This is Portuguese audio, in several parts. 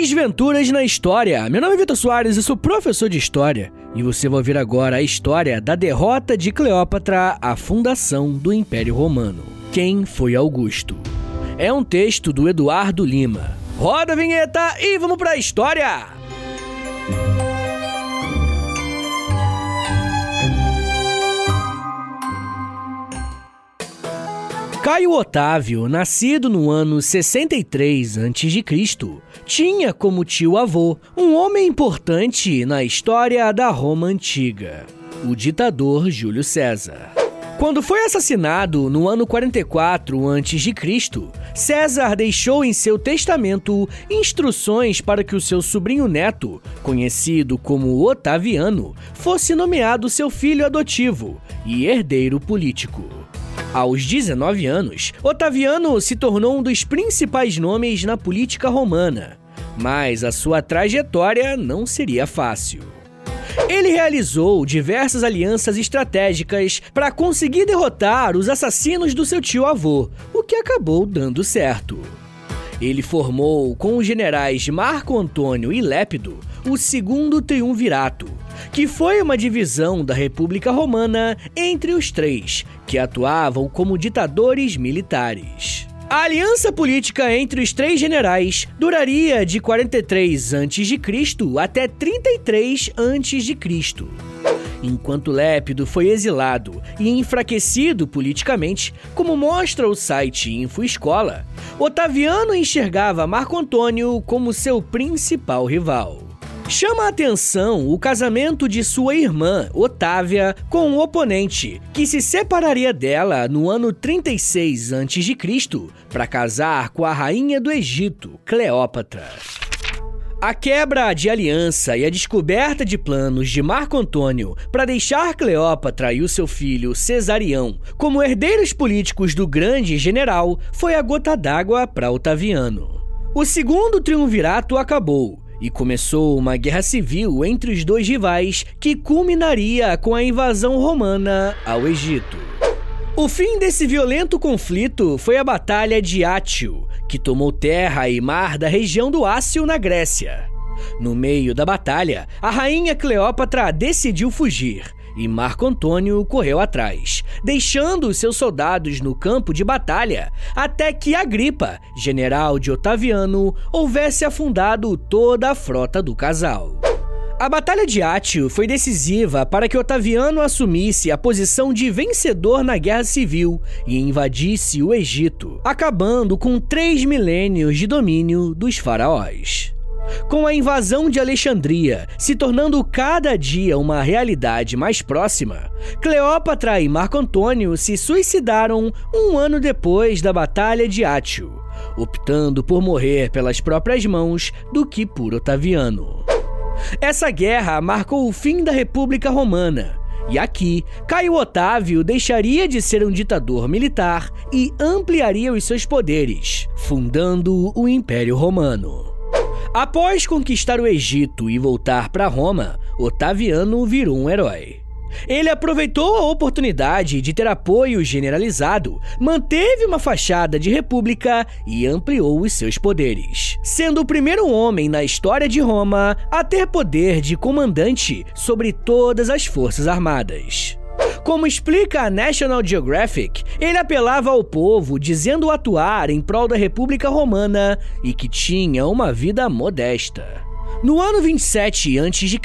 Desventuras na História. Meu nome é Vitor Soares, eu sou professor de História e você vai ouvir agora a história da derrota de Cleópatra à fundação do Império Romano. Quem foi Augusto? É um texto do Eduardo Lima. Roda a vinheta e vamos para a história! Caio Otávio, nascido no ano 63 a.C., tinha como tio-avô um homem importante na história da Roma antiga, o ditador Júlio César. Quando foi assassinado no ano 44 a.C., César deixou em seu testamento instruções para que o seu sobrinho neto, conhecido como Otaviano, fosse nomeado seu filho adotivo e herdeiro político. Aos 19 anos, Otaviano se tornou um dos principais nomes na política romana, mas a sua trajetória não seria fácil. Ele realizou diversas alianças estratégicas para conseguir derrotar os assassinos do seu tio-avô, o que acabou dando certo. Ele formou com os generais Marco Antônio e Lépido o segundo triunvirato, que foi uma divisão da República Romana entre os três, que atuavam como ditadores militares. A aliança política entre os três generais duraria de 43 a.C. até 33 a.C. Enquanto Lépido foi exilado e enfraquecido politicamente, como mostra o site InfoEscola, Otaviano enxergava Marco Antônio como seu principal rival. Chama a atenção o casamento de sua irmã, Otávia, com um oponente, que se separaria dela no ano 36 a.C. para casar com a rainha do Egito, Cleópatra. A quebra de aliança e a descoberta de planos de Marco Antônio para deixar Cleópatra e o seu filho Cesarião como herdeiros políticos do grande general foi a gota d'água para Otaviano. O segundo triunvirato acabou e começou uma guerra civil entre os dois rivais que culminaria com a invasão romana ao Egito. O fim desse violento conflito foi a Batalha de Átio, que tomou terra e mar da região do Ácio na Grécia. No meio da batalha, a rainha Cleópatra decidiu fugir e Marco Antônio correu atrás, deixando seus soldados no campo de batalha até que Agripa, general de Otaviano, houvesse afundado toda a frota do casal. A Batalha de Átio foi decisiva para que Otaviano assumisse a posição de vencedor na Guerra Civil e invadisse o Egito, acabando com três milênios de domínio dos faraós. Com a invasão de Alexandria se tornando cada dia uma realidade mais próxima, Cleópatra e Marco Antônio se suicidaram um ano depois da Batalha de Átio, optando por morrer pelas próprias mãos do que por Otaviano. Essa guerra marcou o fim da República Romana. E aqui, Caio Otávio deixaria de ser um ditador militar e ampliaria os seus poderes, fundando o Império Romano. Após conquistar o Egito e voltar para Roma, Otaviano virou um herói. Ele aproveitou a oportunidade de ter apoio generalizado, manteve uma fachada de república e ampliou os seus poderes, sendo o primeiro homem na história de Roma a ter poder de comandante sobre todas as forças armadas. Como explica a National Geographic, ele apelava ao povo dizendo atuar em prol da República Romana e que tinha uma vida modesta. No ano 27 a.C.,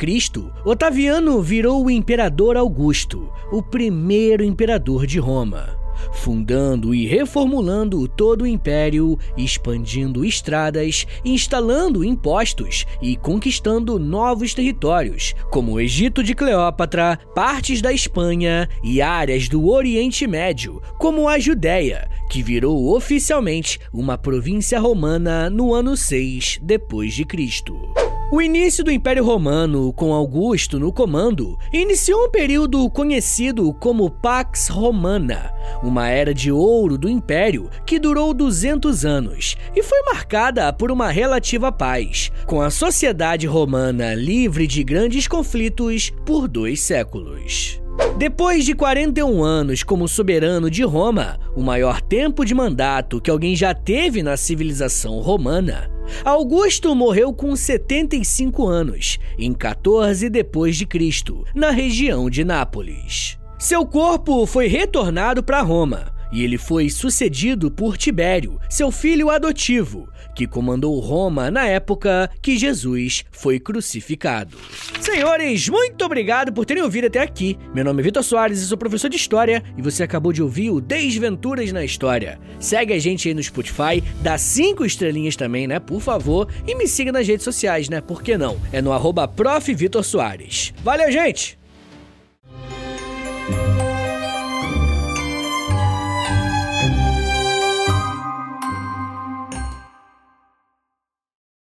Otaviano virou o imperador Augusto, o primeiro imperador de Roma fundando e reformulando todo o império, expandindo estradas, instalando impostos e conquistando novos territórios, como o Egito de Cleópatra, partes da Espanha e áreas do Oriente Médio, como a Judéia, que virou oficialmente uma província romana no ano 6 depois de Cristo. O início do Império Romano, com Augusto no comando, iniciou um período conhecido como Pax Romana, uma era de ouro do Império que durou 200 anos e foi marcada por uma relativa paz, com a sociedade romana livre de grandes conflitos por dois séculos. Depois de 41 anos como soberano de Roma, o maior tempo de mandato que alguém já teve na civilização romana, Augusto morreu com 75 anos, em 14 depois de Cristo, na região de Nápoles. Seu corpo foi retornado para Roma, e ele foi sucedido por Tibério, seu filho adotivo, que comandou Roma na época que Jesus foi crucificado. Senhores, muito obrigado por terem ouvido até aqui. Meu nome é Vitor Soares e sou professor de História e você acabou de ouvir o Desventuras na História. Segue a gente aí no Spotify, dá cinco estrelinhas também, né, por favor, e me siga nas redes sociais, né, por que não? É no arroba Valeu, gente!